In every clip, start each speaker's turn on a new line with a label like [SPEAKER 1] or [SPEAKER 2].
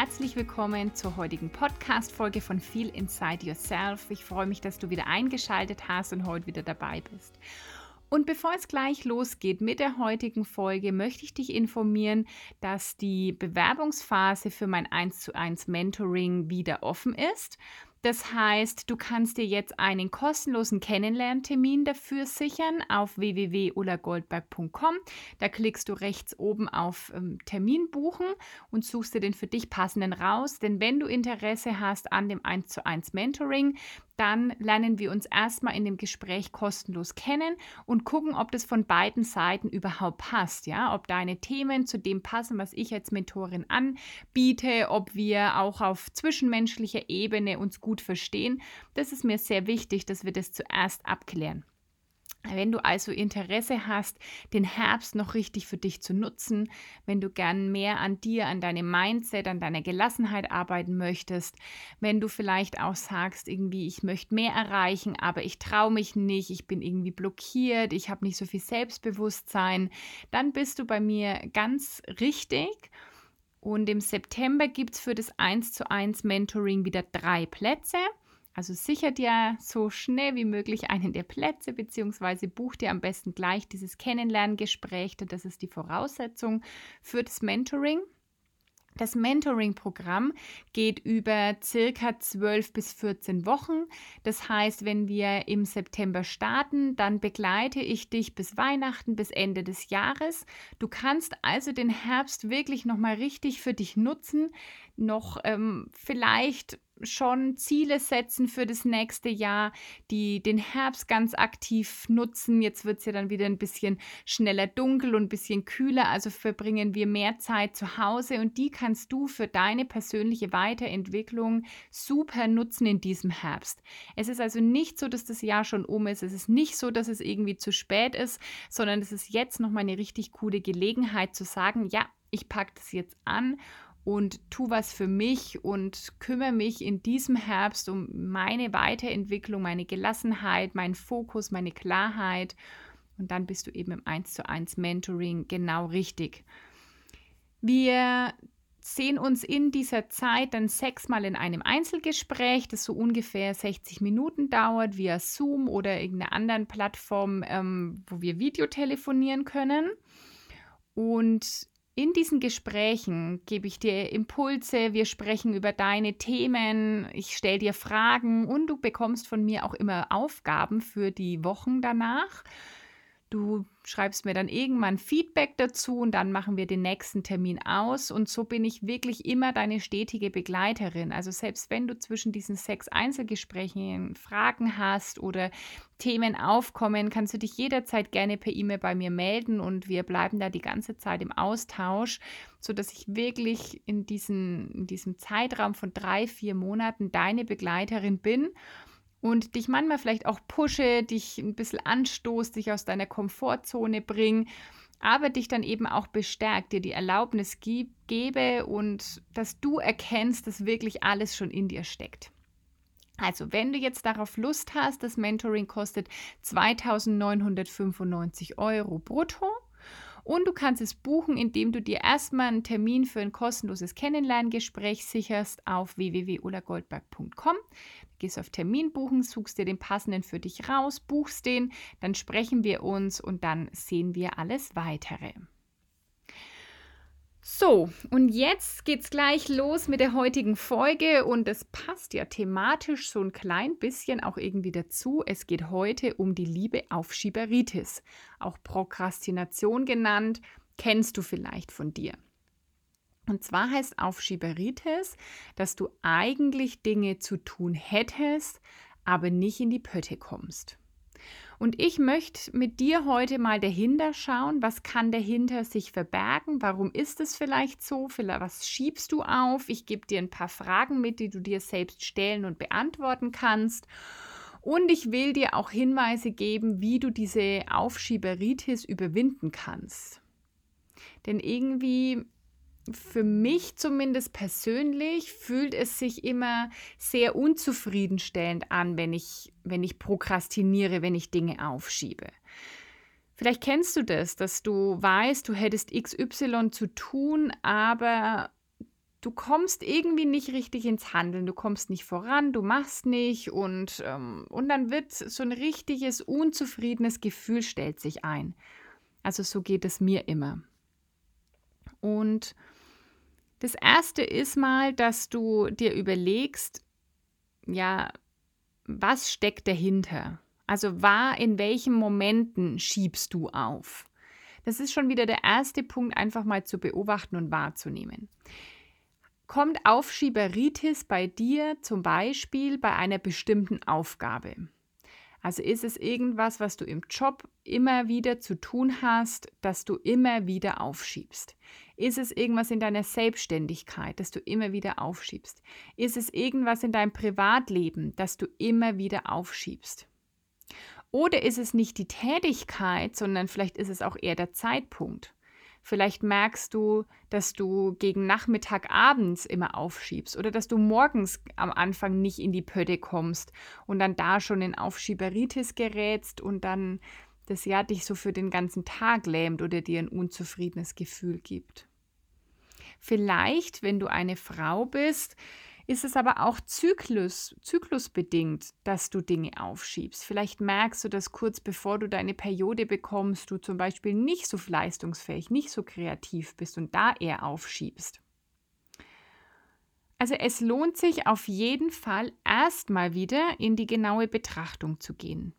[SPEAKER 1] Herzlich willkommen zur heutigen Podcast-Folge von Feel Inside Yourself. Ich freue mich, dass du wieder eingeschaltet hast und heute wieder dabei bist. Und bevor es gleich losgeht mit der heutigen Folge, möchte ich dich informieren, dass die Bewerbungsphase für mein 1 zu 1 Mentoring wieder offen ist. Das heißt, du kannst dir jetzt einen kostenlosen Kennenlerntermin dafür sichern auf www.ulagoldberg.com. Da klickst du rechts oben auf ähm, Termin buchen und suchst dir den für dich passenden raus. Denn wenn du Interesse hast an dem 1 zu 1 Mentoring, dann lernen wir uns erstmal in dem Gespräch kostenlos kennen und gucken, ob das von beiden Seiten überhaupt passt, ja, ob deine Themen zu dem passen, was ich als Mentorin anbiete, ob wir auch auf zwischenmenschlicher Ebene uns gut verstehen. Das ist mir sehr wichtig, dass wir das zuerst abklären. Wenn du also Interesse hast, den Herbst noch richtig für dich zu nutzen, wenn du gern mehr an dir, an deinem Mindset, an deiner Gelassenheit arbeiten möchtest, wenn du vielleicht auch sagst, irgendwie, ich möchte mehr erreichen, aber ich traue mich nicht, ich bin irgendwie blockiert, ich habe nicht so viel Selbstbewusstsein, dann bist du bei mir ganz richtig. Und im September gibt es für das 1 zu 1 Mentoring wieder drei Plätze. Also sicher dir so schnell wie möglich einen der Plätze, beziehungsweise buch dir am besten gleich dieses Kennenlerngespräch, denn das ist die Voraussetzung für das Mentoring. Das Mentoring-Programm geht über circa 12 bis 14 Wochen. Das heißt, wenn wir im September starten, dann begleite ich dich bis Weihnachten, bis Ende des Jahres. Du kannst also den Herbst wirklich nochmal richtig für dich nutzen, noch ähm, vielleicht schon Ziele setzen für das nächste Jahr, die den Herbst ganz aktiv nutzen. Jetzt wird es ja dann wieder ein bisschen schneller dunkel und ein bisschen kühler, also verbringen wir mehr Zeit zu Hause und die kannst du für deine persönliche Weiterentwicklung super nutzen in diesem Herbst. Es ist also nicht so, dass das Jahr schon um ist. Es ist nicht so, dass es irgendwie zu spät ist, sondern es ist jetzt nochmal eine richtig coole Gelegenheit zu sagen, ja, ich packe das jetzt an und tu was für mich und kümmere mich in diesem Herbst um meine Weiterentwicklung, meine Gelassenheit, meinen Fokus, meine Klarheit. Und dann bist du eben im 1 zu 1 Mentoring genau richtig. Wir sehen uns in dieser Zeit dann sechsmal in einem Einzelgespräch, das so ungefähr 60 Minuten dauert, via Zoom oder irgendeiner anderen Plattform, ähm, wo wir Videotelefonieren können. Und in diesen Gesprächen gebe ich dir Impulse, wir sprechen über deine Themen, ich stelle dir Fragen und du bekommst von mir auch immer Aufgaben für die Wochen danach. Du schreibst mir dann irgendwann Feedback dazu und dann machen wir den nächsten Termin aus. Und so bin ich wirklich immer deine stetige Begleiterin. Also selbst wenn du zwischen diesen sechs Einzelgesprächen Fragen hast oder Themen aufkommen, kannst du dich jederzeit gerne per E-Mail bei mir melden und wir bleiben da die ganze Zeit im Austausch, sodass ich wirklich in, diesen, in diesem Zeitraum von drei, vier Monaten deine Begleiterin bin und dich manchmal vielleicht auch pushe, dich ein bisschen anstoß, dich aus deiner Komfortzone bringe, aber dich dann eben auch bestärkt, dir die Erlaubnis gib, gebe und dass du erkennst, dass wirklich alles schon in dir steckt. Also, wenn du jetzt darauf Lust hast, das Mentoring kostet 2995 Euro brutto. Und du kannst es buchen, indem du dir erstmal einen Termin für ein kostenloses Kennenlerngespräch sicherst auf www.ulagoldberg.com. Gehst auf Termin buchen, suchst dir den passenden für dich raus, buchst den, dann sprechen wir uns und dann sehen wir alles weitere. So, und jetzt geht's gleich los mit der heutigen Folge und es passt ja thematisch so ein klein bisschen auch irgendwie dazu. Es geht heute um die Liebe auf Schieberitis, auch Prokrastination genannt, kennst du vielleicht von dir. Und zwar heißt Aufschieberitis, dass du eigentlich Dinge zu tun hättest, aber nicht in die Pötte kommst. Und ich möchte mit dir heute mal dahinter schauen, was kann dahinter sich verbergen, warum ist es vielleicht so, vielleicht was schiebst du auf. Ich gebe dir ein paar Fragen mit, die du dir selbst stellen und beantworten kannst. Und ich will dir auch Hinweise geben, wie du diese Aufschieberitis überwinden kannst. Denn irgendwie für mich zumindest persönlich fühlt es sich immer sehr unzufriedenstellend an, wenn ich, wenn ich prokrastiniere, wenn ich Dinge aufschiebe. Vielleicht kennst du das, dass du weißt, du hättest XY zu tun, aber du kommst irgendwie nicht richtig ins Handeln, du kommst nicht voran, du machst nicht und, ähm, und dann wird so ein richtiges unzufriedenes Gefühl stellt sich ein. Also so geht es mir immer. Und das erste ist mal, dass du dir überlegst, ja, was steckt dahinter? Also war in welchen Momenten schiebst du auf? Das ist schon wieder der erste Punkt, einfach mal zu beobachten und wahrzunehmen. Kommt Aufschieberitis bei dir zum Beispiel bei einer bestimmten Aufgabe? Also ist es irgendwas, was du im Job immer wieder zu tun hast, dass du immer wieder aufschiebst? Ist es irgendwas in deiner Selbstständigkeit, das du immer wieder aufschiebst? Ist es irgendwas in deinem Privatleben, das du immer wieder aufschiebst? Oder ist es nicht die Tätigkeit, sondern vielleicht ist es auch eher der Zeitpunkt? Vielleicht merkst du, dass du gegen Nachmittag abends immer aufschiebst oder dass du morgens am Anfang nicht in die Pötte kommst und dann da schon in Aufschieberitis gerätst und dann das ja dich so für den ganzen Tag lähmt oder dir ein unzufriedenes Gefühl gibt. Vielleicht, wenn du eine Frau bist, ist es aber auch Zyklus, zyklusbedingt, dass du Dinge aufschiebst. Vielleicht merkst du, dass kurz bevor du deine Periode bekommst, du zum Beispiel nicht so leistungsfähig, nicht so kreativ bist und da eher aufschiebst. Also es lohnt sich auf jeden Fall erstmal wieder in die genaue Betrachtung zu gehen.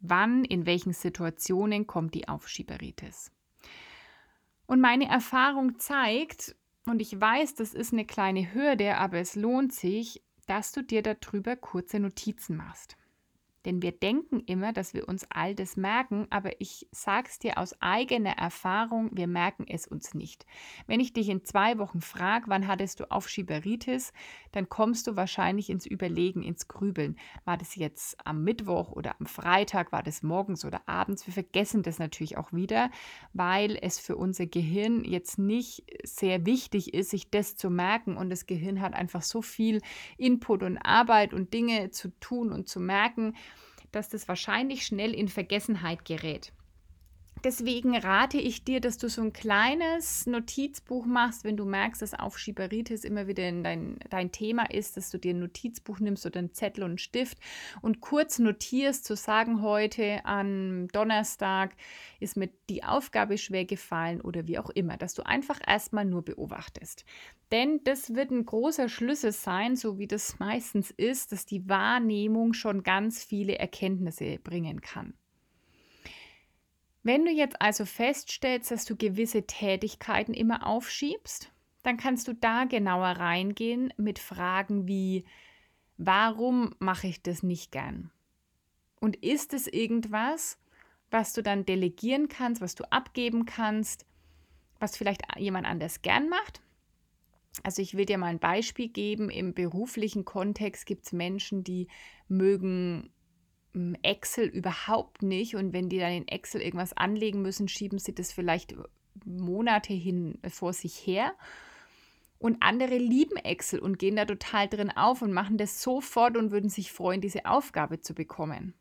[SPEAKER 1] Wann, in welchen Situationen kommt die Aufschieberitis? Und meine Erfahrung zeigt, und ich weiß, das ist eine kleine Hürde, aber es lohnt sich, dass du dir darüber kurze Notizen machst. Denn wir denken immer, dass wir uns all das merken, aber ich sage es dir aus eigener Erfahrung, wir merken es uns nicht. Wenn ich dich in zwei Wochen frage, wann hattest du Aufschieberitis, dann kommst du wahrscheinlich ins Überlegen, ins Grübeln. War das jetzt am Mittwoch oder am Freitag, war das morgens oder abends? Wir vergessen das natürlich auch wieder, weil es für unser Gehirn jetzt nicht sehr wichtig ist, sich das zu merken und das Gehirn hat einfach so viel Input und Arbeit und Dinge zu tun und zu merken dass das wahrscheinlich schnell in Vergessenheit gerät. Deswegen rate ich dir, dass du so ein kleines Notizbuch machst, wenn du merkst, dass Aufschieberitis immer wieder in dein, dein Thema ist, dass du dir ein Notizbuch nimmst oder einen Zettel und einen Stift und kurz notierst, zu sagen, heute an Donnerstag ist mir die Aufgabe schwer gefallen oder wie auch immer, dass du einfach erstmal nur beobachtest. Denn das wird ein großer Schlüssel sein, so wie das meistens ist, dass die Wahrnehmung schon ganz viele Erkenntnisse bringen kann. Wenn du jetzt also feststellst, dass du gewisse Tätigkeiten immer aufschiebst, dann kannst du da genauer reingehen mit Fragen wie, warum mache ich das nicht gern? Und ist es irgendwas, was du dann delegieren kannst, was du abgeben kannst, was vielleicht jemand anders gern macht? Also ich will dir mal ein Beispiel geben. Im beruflichen Kontext gibt es Menschen, die mögen Excel überhaupt nicht. Und wenn die dann in Excel irgendwas anlegen müssen, schieben sie das vielleicht Monate hin vor sich her. Und andere lieben Excel und gehen da total drin auf und machen das sofort und würden sich freuen, diese Aufgabe zu bekommen.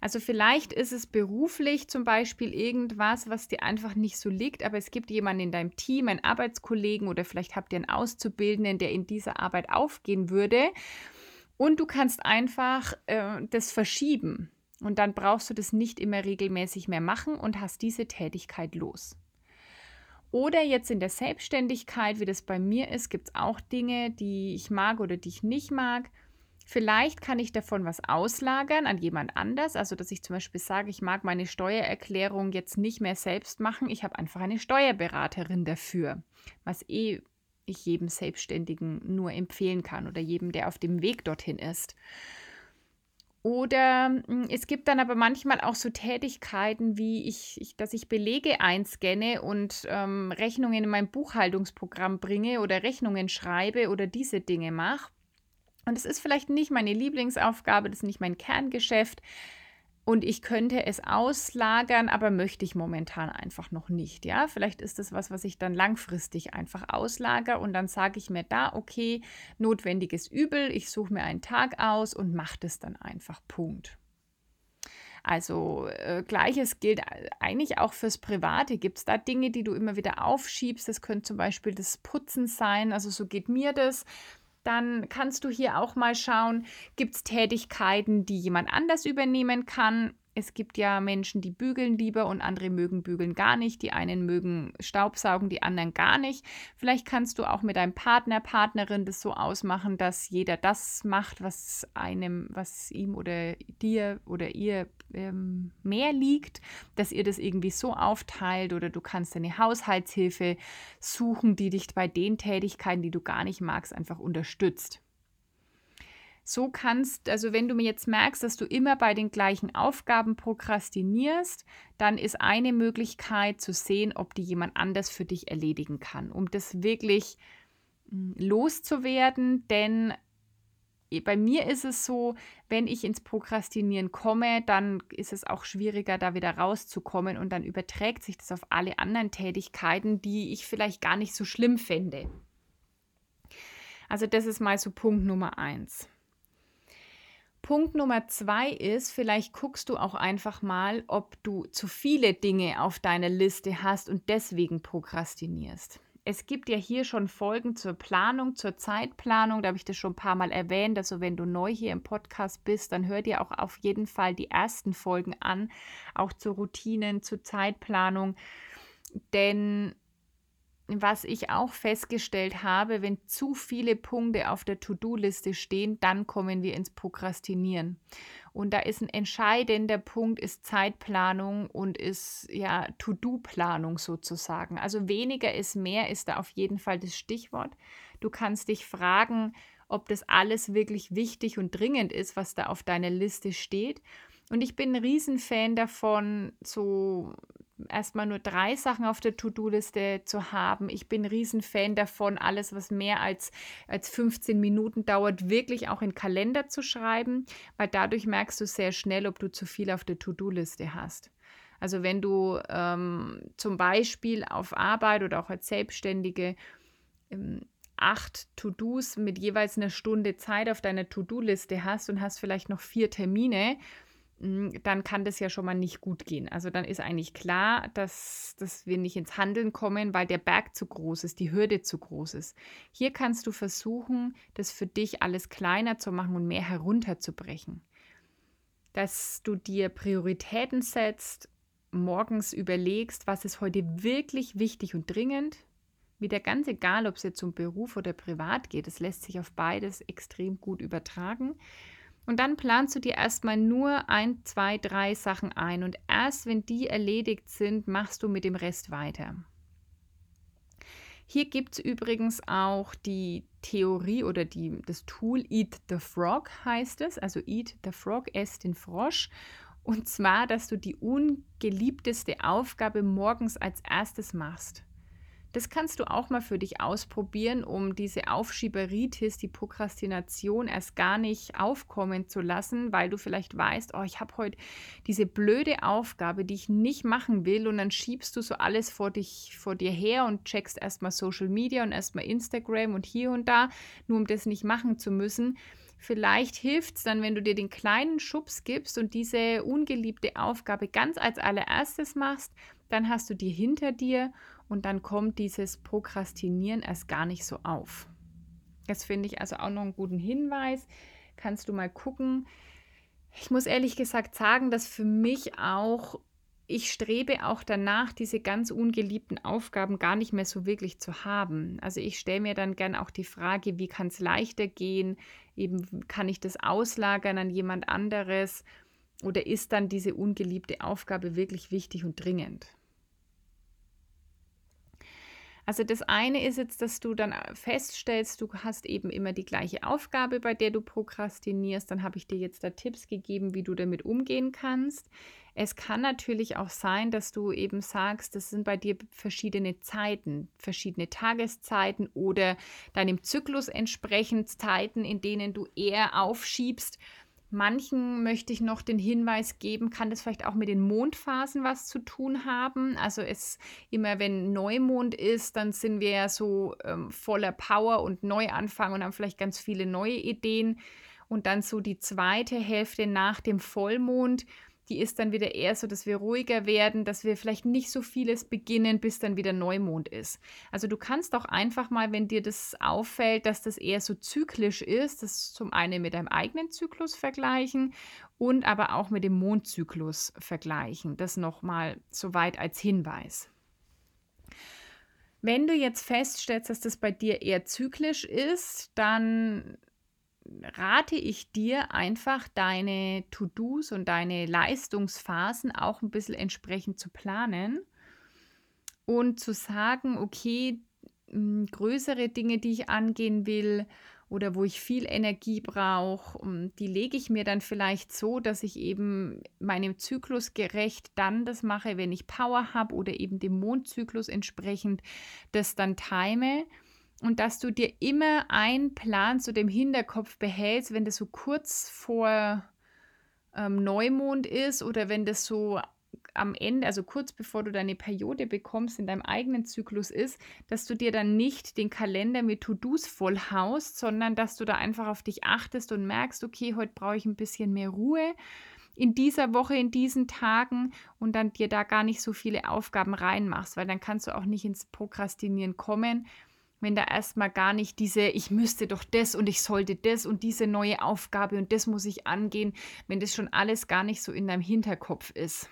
[SPEAKER 1] Also vielleicht ist es beruflich zum Beispiel irgendwas, was dir einfach nicht so liegt, aber es gibt jemanden in deinem Team, einen Arbeitskollegen oder vielleicht habt ihr einen Auszubildenden, der in dieser Arbeit aufgehen würde und du kannst einfach äh, das verschieben. Und dann brauchst du das nicht immer regelmäßig mehr machen und hast diese Tätigkeit los. Oder jetzt in der Selbstständigkeit, wie das bei mir ist, gibt es auch Dinge, die ich mag oder die ich nicht mag. Vielleicht kann ich davon was auslagern an jemand anders. Also, dass ich zum Beispiel sage, ich mag meine Steuererklärung jetzt nicht mehr selbst machen. Ich habe einfach eine Steuerberaterin dafür, was eh ich jedem Selbstständigen nur empfehlen kann oder jedem, der auf dem Weg dorthin ist. Oder hm, es gibt dann aber manchmal auch so Tätigkeiten, wie ich, ich dass ich Belege einscanne und ähm, Rechnungen in mein Buchhaltungsprogramm bringe oder Rechnungen schreibe oder diese Dinge mache. Und es ist vielleicht nicht meine Lieblingsaufgabe, das ist nicht mein Kerngeschäft, und ich könnte es auslagern, aber möchte ich momentan einfach noch nicht. Ja, vielleicht ist das was, was ich dann langfristig einfach auslager und dann sage ich mir da, okay, notwendiges Übel, ich suche mir einen Tag aus und mache das dann einfach. Punkt. Also äh, gleiches gilt eigentlich auch fürs Private. Gibt es da Dinge, die du immer wieder aufschiebst? Das könnte zum Beispiel das Putzen sein. Also so geht mir das dann kannst du hier auch mal schauen, gibt es Tätigkeiten, die jemand anders übernehmen kann. Es gibt ja Menschen, die bügeln lieber und andere mögen bügeln gar nicht. Die einen mögen Staubsaugen, die anderen gar nicht. Vielleicht kannst du auch mit deinem Partner, Partnerin das so ausmachen, dass jeder das macht, was einem, was ihm oder dir oder ihr ähm, mehr liegt, dass ihr das irgendwie so aufteilt oder du kannst eine Haushaltshilfe suchen, die dich bei den Tätigkeiten, die du gar nicht magst, einfach unterstützt. So kannst, also wenn du mir jetzt merkst, dass du immer bei den gleichen Aufgaben prokrastinierst, dann ist eine Möglichkeit zu sehen, ob die jemand anders für dich erledigen kann, um das wirklich hm, loszuwerden, denn bei mir ist es so, wenn ich ins Prokrastinieren komme, dann ist es auch schwieriger, da wieder rauszukommen und dann überträgt sich das auf alle anderen Tätigkeiten, die ich vielleicht gar nicht so schlimm fände. Also das ist mal so Punkt Nummer eins. Punkt Nummer zwei ist, vielleicht guckst du auch einfach mal, ob du zu viele Dinge auf deiner Liste hast und deswegen prokrastinierst. Es gibt ja hier schon Folgen zur Planung, zur Zeitplanung. Da habe ich das schon ein paar Mal erwähnt. Also wenn du neu hier im Podcast bist, dann hör dir auch auf jeden Fall die ersten Folgen an, auch zu Routinen, zur Zeitplanung. Denn was ich auch festgestellt habe, wenn zu viele Punkte auf der To-Do-Liste stehen, dann kommen wir ins Prokrastinieren. Und da ist ein entscheidender Punkt, ist Zeitplanung und ist ja To-Do-Planung sozusagen. Also weniger ist mehr, ist da auf jeden Fall das Stichwort. Du kannst dich fragen, ob das alles wirklich wichtig und dringend ist, was da auf deiner Liste steht. Und ich bin ein Riesenfan davon, so erstmal nur drei Sachen auf der To-Do-Liste zu haben. Ich bin ein Riesenfan davon, alles, was mehr als, als 15 Minuten dauert, wirklich auch in Kalender zu schreiben, weil dadurch merkst du sehr schnell, ob du zu viel auf der To-Do-Liste hast. Also wenn du ähm, zum Beispiel auf Arbeit oder auch als Selbstständige ähm, acht To-Dos mit jeweils einer Stunde Zeit auf deiner To-Do-Liste hast und hast vielleicht noch vier Termine, dann kann das ja schon mal nicht gut gehen. Also dann ist eigentlich klar, dass, dass wir nicht ins Handeln kommen, weil der Berg zu groß ist, die Hürde zu groß ist. Hier kannst du versuchen, das für dich alles kleiner zu machen und mehr herunterzubrechen. Dass du dir Prioritäten setzt, morgens überlegst, was ist heute wirklich wichtig und dringend. Wieder ganz egal, ob es jetzt um Beruf oder privat geht, es lässt sich auf beides extrem gut übertragen. Und dann planst du dir erstmal nur ein, zwei, drei Sachen ein. Und erst wenn die erledigt sind, machst du mit dem Rest weiter. Hier gibt es übrigens auch die Theorie oder die, das Tool Eat the Frog heißt es. Also Eat the Frog, ess den Frosch. Und zwar, dass du die ungeliebteste Aufgabe morgens als erstes machst. Das kannst du auch mal für dich ausprobieren, um diese Aufschieberitis, die Prokrastination erst gar nicht aufkommen zu lassen, weil du vielleicht weißt, oh, ich habe heute diese blöde Aufgabe, die ich nicht machen will und dann schiebst du so alles vor dich vor dir her und checkst erstmal Social Media und erstmal Instagram und hier und da, nur um das nicht machen zu müssen. Vielleicht hilft es dann, wenn du dir den kleinen Schubs gibst und diese ungeliebte Aufgabe ganz als allererstes machst, dann hast du die hinter dir und dann kommt dieses Prokrastinieren erst gar nicht so auf. Das finde ich also auch noch einen guten Hinweis. Kannst du mal gucken. Ich muss ehrlich gesagt sagen, dass für mich auch, ich strebe auch danach, diese ganz ungeliebten Aufgaben gar nicht mehr so wirklich zu haben. Also ich stelle mir dann gern auch die Frage, wie kann es leichter gehen? Eben kann ich das auslagern an jemand anderes? Oder ist dann diese ungeliebte Aufgabe wirklich wichtig und dringend? Also das eine ist jetzt, dass du dann feststellst, du hast eben immer die gleiche Aufgabe, bei der du prokrastinierst. Dann habe ich dir jetzt da Tipps gegeben, wie du damit umgehen kannst. Es kann natürlich auch sein, dass du eben sagst, das sind bei dir verschiedene Zeiten, verschiedene Tageszeiten oder deinem Zyklus entsprechend Zeiten, in denen du eher aufschiebst Manchen möchte ich noch den Hinweis geben, kann das vielleicht auch mit den Mondphasen was zu tun haben. Also es immer, wenn Neumond ist, dann sind wir ja so ähm, voller Power und Neuanfang und haben vielleicht ganz viele neue Ideen. Und dann so die zweite Hälfte nach dem Vollmond, die ist dann wieder eher so, dass wir ruhiger werden, dass wir vielleicht nicht so vieles beginnen, bis dann wieder Neumond ist. Also du kannst auch einfach mal, wenn dir das auffällt, dass das eher so zyklisch ist, das zum einen mit deinem eigenen Zyklus vergleichen und aber auch mit dem Mondzyklus vergleichen. Das nochmal soweit als Hinweis. Wenn du jetzt feststellst, dass das bei dir eher zyklisch ist, dann rate ich dir einfach, deine To-Dos und deine Leistungsphasen auch ein bisschen entsprechend zu planen und zu sagen, okay, hm, größere Dinge, die ich angehen will oder wo ich viel Energie brauche, hm, die lege ich mir dann vielleicht so, dass ich eben meinem Zyklus gerecht dann das mache, wenn ich Power habe oder eben dem Mondzyklus entsprechend das dann time und dass du dir immer einen Plan zu dem Hinterkopf behältst, wenn das so kurz vor ähm, Neumond ist oder wenn das so am Ende, also kurz bevor du deine Periode bekommst, in deinem eigenen Zyklus ist, dass du dir dann nicht den Kalender mit To-Dos vollhaust, sondern dass du da einfach auf dich achtest und merkst, okay, heute brauche ich ein bisschen mehr Ruhe in dieser Woche, in diesen Tagen und dann dir da gar nicht so viele Aufgaben reinmachst, weil dann kannst du auch nicht ins Prokrastinieren kommen, wenn da erstmal gar nicht diese, ich müsste doch das und ich sollte das und diese neue Aufgabe und das muss ich angehen, wenn das schon alles gar nicht so in deinem Hinterkopf ist.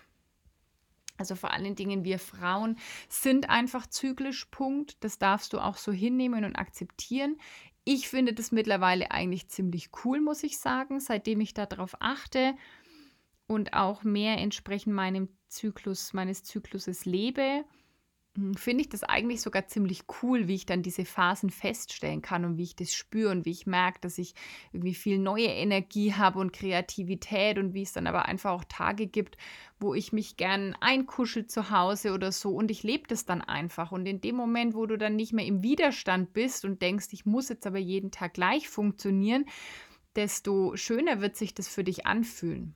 [SPEAKER 1] Also vor allen Dingen wir Frauen sind einfach zyklisch, Punkt. Das darfst du auch so hinnehmen und akzeptieren. Ich finde das mittlerweile eigentlich ziemlich cool, muss ich sagen, seitdem ich darauf achte und auch mehr entsprechend meinem Zyklus, meines Zykluses lebe finde ich das eigentlich sogar ziemlich cool, wie ich dann diese Phasen feststellen kann und wie ich das spüre und wie ich merke, dass ich irgendwie viel neue Energie habe und Kreativität und wie es dann aber einfach auch Tage gibt, wo ich mich gern einkuschel zu Hause oder so und ich lebe das dann einfach. Und in dem Moment, wo du dann nicht mehr im Widerstand bist und denkst, ich muss jetzt aber jeden Tag gleich funktionieren, desto schöner wird sich das für dich anfühlen.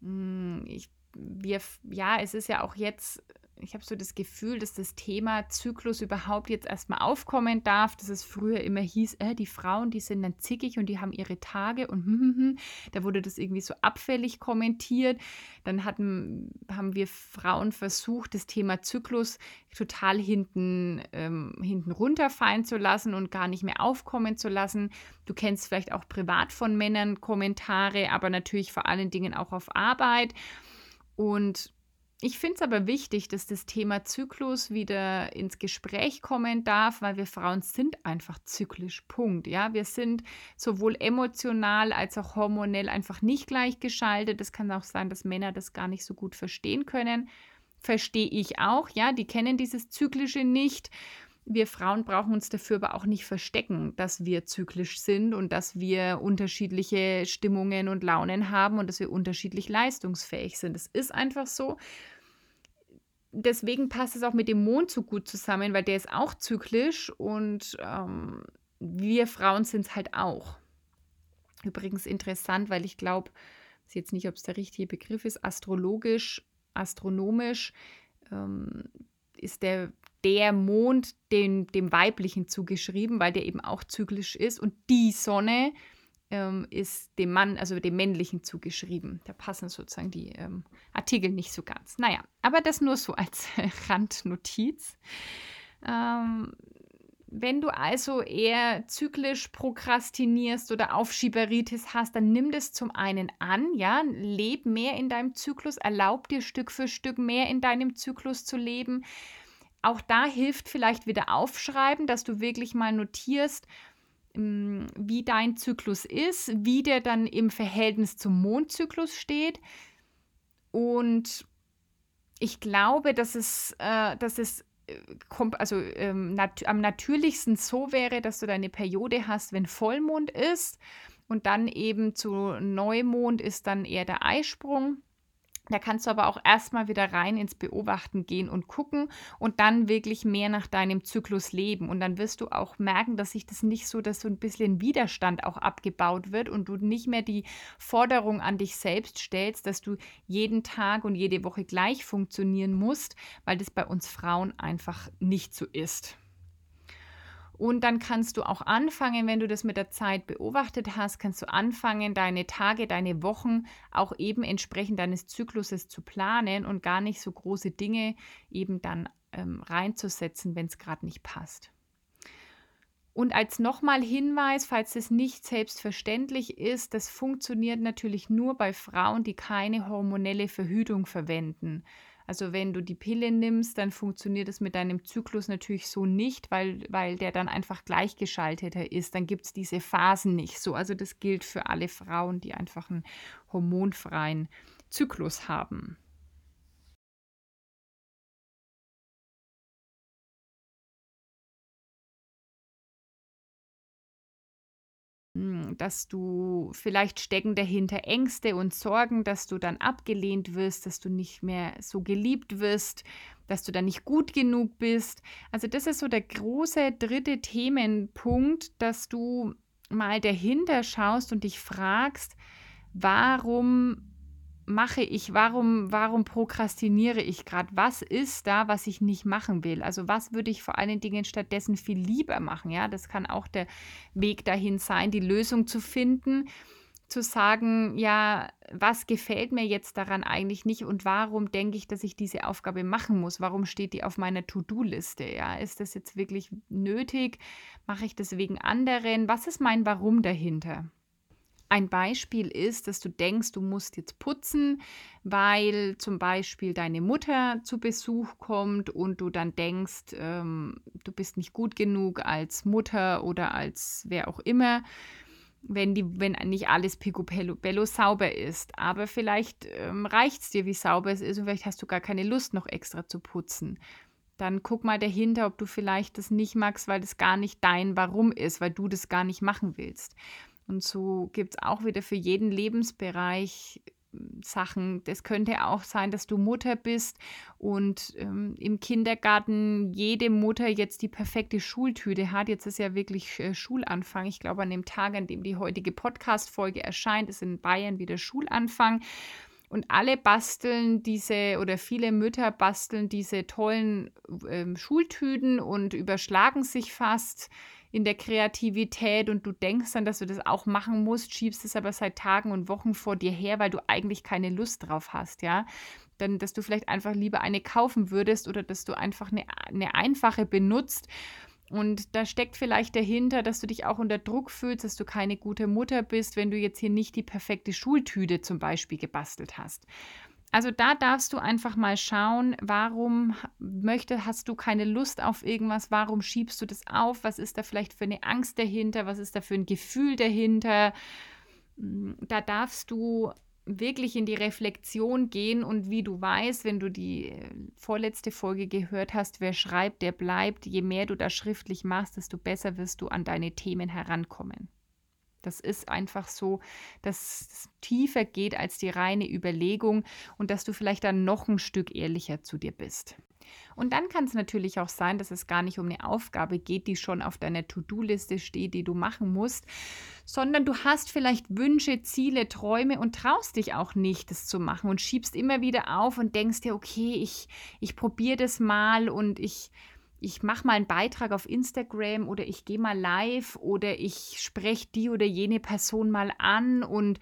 [SPEAKER 1] Hm, ich, wir, ja, es ist ja auch jetzt ich habe so das Gefühl, dass das Thema Zyklus überhaupt jetzt erstmal aufkommen darf, dass es früher immer hieß, äh, die Frauen, die sind dann zickig und die haben ihre Tage und hm, hm, hm. da wurde das irgendwie so abfällig kommentiert. Dann hatten, haben wir Frauen versucht, das Thema Zyklus total hinten, ähm, hinten runterfallen zu lassen und gar nicht mehr aufkommen zu lassen. Du kennst vielleicht auch privat von Männern Kommentare, aber natürlich vor allen Dingen auch auf Arbeit. Und ich finde es aber wichtig, dass das Thema Zyklus wieder ins Gespräch kommen darf, weil wir Frauen sind einfach zyklisch. Punkt. Ja, wir sind sowohl emotional als auch hormonell einfach nicht gleichgeschaltet. Es kann auch sein, dass Männer das gar nicht so gut verstehen können. Verstehe ich auch. Ja, die kennen dieses Zyklische nicht. Wir Frauen brauchen uns dafür aber auch nicht verstecken, dass wir zyklisch sind und dass wir unterschiedliche Stimmungen und Launen haben und dass wir unterschiedlich leistungsfähig sind. Es ist einfach so deswegen passt es auch mit dem Mond so gut zusammen, weil der ist auch zyklisch und ähm, wir Frauen sind es halt auch. Übrigens interessant, weil ich glaube, ich weiß jetzt nicht, ob es der richtige Begriff ist, astrologisch, astronomisch ähm, ist der, der Mond dem, dem Weiblichen zugeschrieben, weil der eben auch zyklisch ist und die Sonne ähm, ist dem Mann, also dem Männlichen zugeschrieben. Da passen sozusagen die ähm, Artikel nicht so ganz. Naja, aber das nur so als Randnotiz. Ähm, wenn du also eher zyklisch prokrastinierst oder Aufschieberitis hast, dann nimm das zum einen an, ja, leb mehr in deinem Zyklus, erlaub dir Stück für Stück mehr in deinem Zyklus zu leben. Auch da hilft vielleicht wieder aufschreiben, dass du wirklich mal notierst, ähm, wie dein Zyklus ist, wie der dann im Verhältnis zum Mondzyklus steht. Und ich glaube, dass es, äh, dass es also ähm, nat am natürlichsten so wäre, dass du deine Periode hast, wenn Vollmond ist und dann eben zu Neumond ist dann eher der Eisprung. Da kannst du aber auch erstmal wieder rein ins Beobachten gehen und gucken und dann wirklich mehr nach deinem Zyklus leben. Und dann wirst du auch merken, dass sich das nicht so, dass so ein bisschen Widerstand auch abgebaut wird und du nicht mehr die Forderung an dich selbst stellst, dass du jeden Tag und jede Woche gleich funktionieren musst, weil das bei uns Frauen einfach nicht so ist. Und dann kannst du auch anfangen, wenn du das mit der Zeit beobachtet hast, kannst du anfangen, deine Tage, deine Wochen auch eben entsprechend deines Zykluses zu planen und gar nicht so große Dinge eben dann ähm, reinzusetzen, wenn es gerade nicht passt. Und als nochmal Hinweis, falls es nicht selbstverständlich ist, das funktioniert natürlich nur bei Frauen, die keine hormonelle Verhütung verwenden. Also wenn du die Pille nimmst, dann funktioniert es mit deinem Zyklus natürlich so nicht, weil, weil der dann einfach gleichgeschalteter ist. Dann gibt es diese Phasen nicht so. Also das gilt für alle Frauen, die einfach einen hormonfreien Zyklus haben. Dass du vielleicht stecken dahinter Ängste und Sorgen, dass du dann abgelehnt wirst, dass du nicht mehr so geliebt wirst, dass du dann nicht gut genug bist. Also das ist so der große dritte Themenpunkt, dass du mal dahinter schaust und dich fragst, warum mache ich? Warum, warum prokrastiniere ich gerade? Was ist da, was ich nicht machen will? Also was würde ich vor allen Dingen stattdessen viel lieber machen? Ja, das kann auch der Weg dahin sein, die Lösung zu finden, zu sagen, ja, was gefällt mir jetzt daran eigentlich nicht und warum denke ich, dass ich diese Aufgabe machen muss? Warum steht die auf meiner To-Do-Liste? Ja, ist das jetzt wirklich nötig? Mache ich das wegen anderen? Was ist mein Warum dahinter? Ein Beispiel ist, dass du denkst, du musst jetzt putzen, weil zum Beispiel deine Mutter zu Besuch kommt und du dann denkst, ähm, du bist nicht gut genug als Mutter oder als wer auch immer, wenn, die, wenn nicht alles picobello sauber ist. Aber vielleicht ähm, reicht es dir, wie sauber es ist und vielleicht hast du gar keine Lust, noch extra zu putzen dann guck mal dahinter, ob du vielleicht das nicht magst, weil das gar nicht dein Warum ist, weil du das gar nicht machen willst. Und so gibt es auch wieder für jeden Lebensbereich hm, Sachen. Das könnte auch sein, dass du Mutter bist und ähm, im Kindergarten jede Mutter jetzt die perfekte Schultüte hat. Jetzt ist ja wirklich äh, Schulanfang. Ich glaube, an dem Tag, an dem die heutige Podcast-Folge erscheint, ist in Bayern wieder Schulanfang. Und alle basteln diese oder viele Mütter basteln diese tollen ähm, Schultüten und überschlagen sich fast in der Kreativität und du denkst dann, dass du das auch machen musst, schiebst es aber seit Tagen und Wochen vor dir her, weil du eigentlich keine Lust drauf hast, ja. Dann, dass du vielleicht einfach lieber eine kaufen würdest oder dass du einfach eine, eine einfache benutzt. Und da steckt vielleicht dahinter, dass du dich auch unter Druck fühlst, dass du keine gute Mutter bist, wenn du jetzt hier nicht die perfekte Schultüte zum Beispiel gebastelt hast. Also da darfst du einfach mal schauen, warum möchte, hast du keine Lust auf irgendwas, warum schiebst du das auf, was ist da vielleicht für eine Angst dahinter, was ist da für ein Gefühl dahinter. Hm, da darfst du wirklich in die Reflexion gehen und wie du weißt, wenn du die äh, vorletzte Folge gehört hast, wer schreibt, der bleibt, je mehr du da schriftlich machst, desto besser wirst du an deine Themen herankommen. Das ist einfach so, dass es tiefer geht als die reine Überlegung und dass du vielleicht dann noch ein Stück ehrlicher zu dir bist. Und dann kann es natürlich auch sein, dass es gar nicht um eine Aufgabe geht, die schon auf deiner To-Do-Liste steht, die du machen musst, sondern du hast vielleicht Wünsche, Ziele, Träume und traust dich auch nicht, das zu machen und schiebst immer wieder auf und denkst dir, okay, ich, ich probiere das mal und ich ich mache mal einen Beitrag auf Instagram oder ich gehe mal live oder ich spreche die oder jene Person mal an und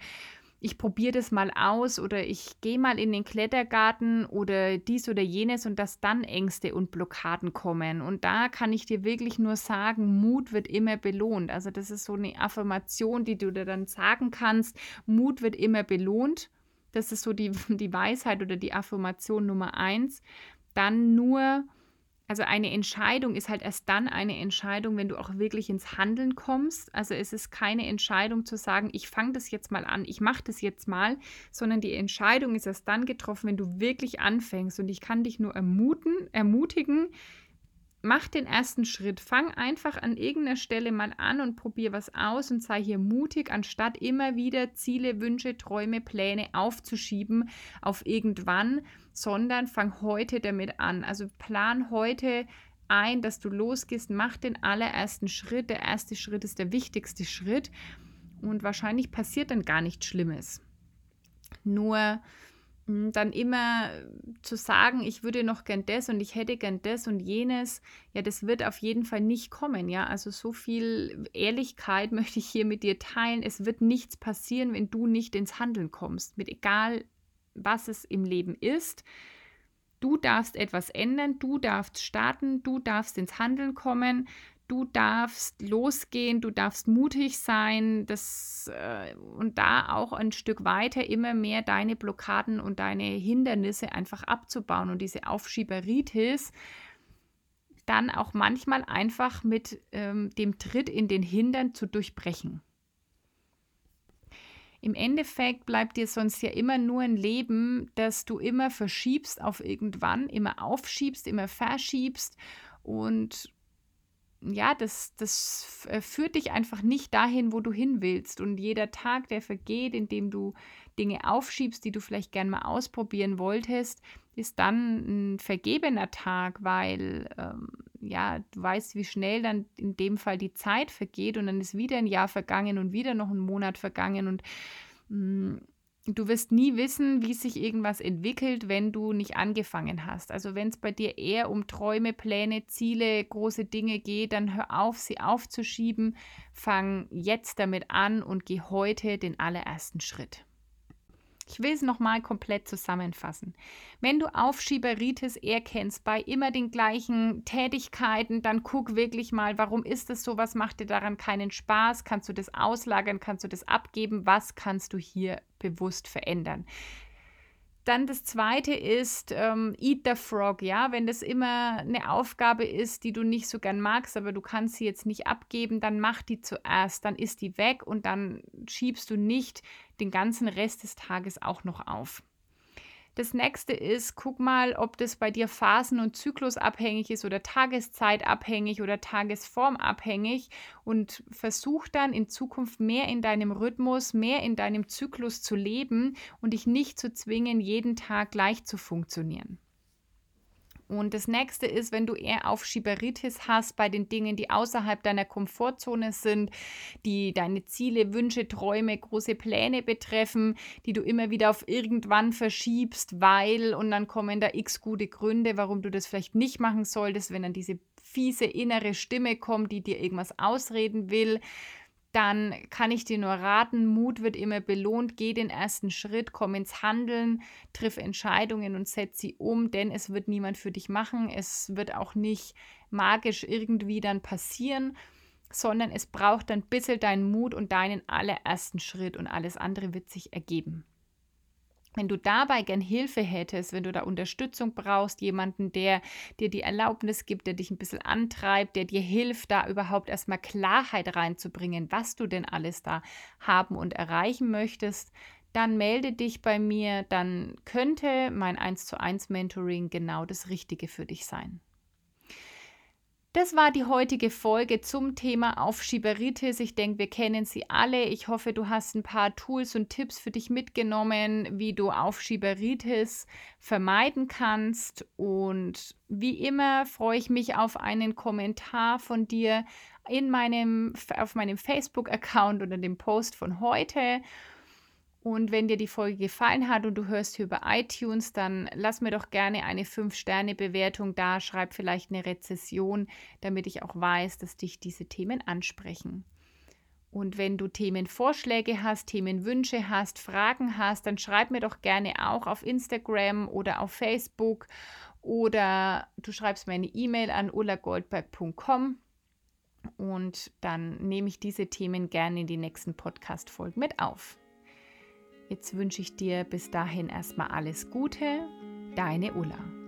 [SPEAKER 1] ich probiere das mal aus oder ich gehe mal in den Klettergarten oder dies oder jenes und dass dann Ängste und Blockaden kommen. Und da kann ich dir wirklich nur sagen, Mut wird immer belohnt. Also das ist so eine Affirmation, die du dir dann sagen kannst. Mut wird immer belohnt. Das ist so die, die Weisheit oder die Affirmation Nummer eins. Dann nur also eine Entscheidung ist halt erst dann eine Entscheidung, wenn du auch wirklich ins Handeln kommst. Also es ist keine Entscheidung zu sagen, ich fange das jetzt mal an, ich mache das jetzt mal, sondern die Entscheidung ist erst dann getroffen, wenn du wirklich anfängst. Und ich kann dich nur ermuten, ermutigen, mach den ersten Schritt. Fang einfach an irgendeiner Stelle mal an und probier was aus und sei hier mutig, anstatt immer wieder Ziele, Wünsche, Träume, Pläne aufzuschieben auf irgendwann, sondern fang heute damit an. Also plan heute ein, dass du losgehst, mach den allerersten Schritt. Der erste Schritt ist der wichtigste Schritt und wahrscheinlich passiert dann gar nichts Schlimmes. Nur dann immer zu sagen, ich würde noch gern das und ich hätte gern das und jenes, ja, das wird auf jeden Fall nicht kommen, ja. Also so viel Ehrlichkeit möchte ich hier mit dir teilen. Es wird nichts passieren, wenn du nicht ins Handeln kommst, mit egal was es im Leben ist. Du darfst etwas ändern, du darfst starten, du darfst ins Handeln kommen du darfst losgehen, du darfst mutig sein das, äh, und da auch ein Stück weiter immer mehr deine Blockaden und deine Hindernisse einfach abzubauen und diese Aufschieberitis dann auch manchmal einfach mit ähm, dem Tritt in den Hintern zu durchbrechen. Im Endeffekt bleibt dir sonst ja immer nur ein Leben, das du immer verschiebst auf irgendwann, immer aufschiebst, immer verschiebst und ja, das, das äh, führt dich einfach nicht dahin, wo du hin willst. Und jeder Tag, der vergeht, in dem du Dinge aufschiebst, die du vielleicht gern mal ausprobieren wolltest, ist dann ein vergebener Tag, weil ähm, ja, du weißt, wie schnell dann in dem Fall die Zeit vergeht und dann ist wieder ein Jahr vergangen und wieder noch ein Monat vergangen und mh, mm, du wirst nie wissen, wie sich irgendwas entwickelt, wenn du nicht angefangen hast. Also wenn es bei dir eher um Träume, Pläne, Ziele, große Dinge geht, dann hör auf, sie aufzuschieben. Fang jetzt damit an und geh heute den allerersten Schritt. Ich will es nochmal komplett zusammenfassen. Wenn du Aufschieberitis erkennst bei immer den gleichen Tätigkeiten, dann guck wirklich mal, warum ist das so? Was macht dir daran keinen Spaß? Kannst du das auslagern? Kannst du das abgeben? Was kannst du hier bewusst verändern? Dann das zweite ist ähm, Eat the Frog, ja, wenn das immer eine Aufgabe ist, die du nicht so gern magst, aber du kannst sie jetzt nicht abgeben, dann mach die zuerst, dann ist die weg und dann schiebst du nicht den ganzen Rest des Tages auch noch auf. Das nächste ist, guck mal, ob das bei dir phasen- und zyklusabhängig ist oder tageszeitabhängig oder tagesformabhängig und versuch dann in Zukunft mehr in deinem Rhythmus, mehr in deinem Zyklus zu leben und dich nicht zu zwingen, jeden Tag gleich zu funktionieren. Und das nächste ist, wenn du eher Aufschieberitis hast bei den Dingen, die außerhalb deiner Komfortzone sind, die deine Ziele, Wünsche, Träume, große Pläne betreffen, die du immer wieder auf irgendwann verschiebst, weil und dann kommen da x gute Gründe, warum du das vielleicht nicht machen solltest, wenn dann diese fiese innere Stimme kommt, die dir irgendwas ausreden will dann kann ich dir nur raten, Mut wird immer belohnt, geh den ersten Schritt, komm ins Handeln, triff Entscheidungen und setz sie um, denn es wird niemand für dich machen, es wird auch nicht magisch irgendwie dann passieren, sondern es braucht dann ein bisschen deinen Mut und deinen allerersten Schritt und alles andere wird sich ergeben. Wenn du dabei gern Hilfe hättest, wenn du da Unterstützung brauchst, jemanden, der dir die Erlaubnis gibt, der dich ein bisschen antreibt, der dir hilft, da überhaupt erstmal Klarheit reinzubringen, was du denn alles da haben und erreichen möchtest, dann melde dich bei mir, dann könnte mein 1 zu 1 Mentoring genau das Richtige für dich sein. Das war die heutige Folge zum Thema Aufschieberitis. Ich denke, wir kennen sie alle. Ich hoffe, du hast ein paar Tools und Tipps für dich mitgenommen, wie du Aufschieberitis vermeiden kannst. Und wie immer freue ich mich auf einen Kommentar von dir in meinem, auf meinem Facebook-Account oder dem Post von heute. Und wenn dir die Folge gefallen hat und du hörst hier über iTunes, dann lass mir doch gerne eine 5-Sterne-Bewertung da, schreib vielleicht eine Rezession, damit ich auch weiß, dass dich diese Themen ansprechen. Und wenn du Themenvorschläge hast, Themenwünsche hast, Fragen hast, dann schreib mir doch gerne auch auf Instagram oder auf Facebook oder du schreibst mir eine E-Mail an ulagoldberg.com und dann nehme ich diese Themen gerne in die nächsten Podcast-Folgen mit auf. Jetzt wünsche ich dir bis dahin erstmal alles Gute, deine Ulla.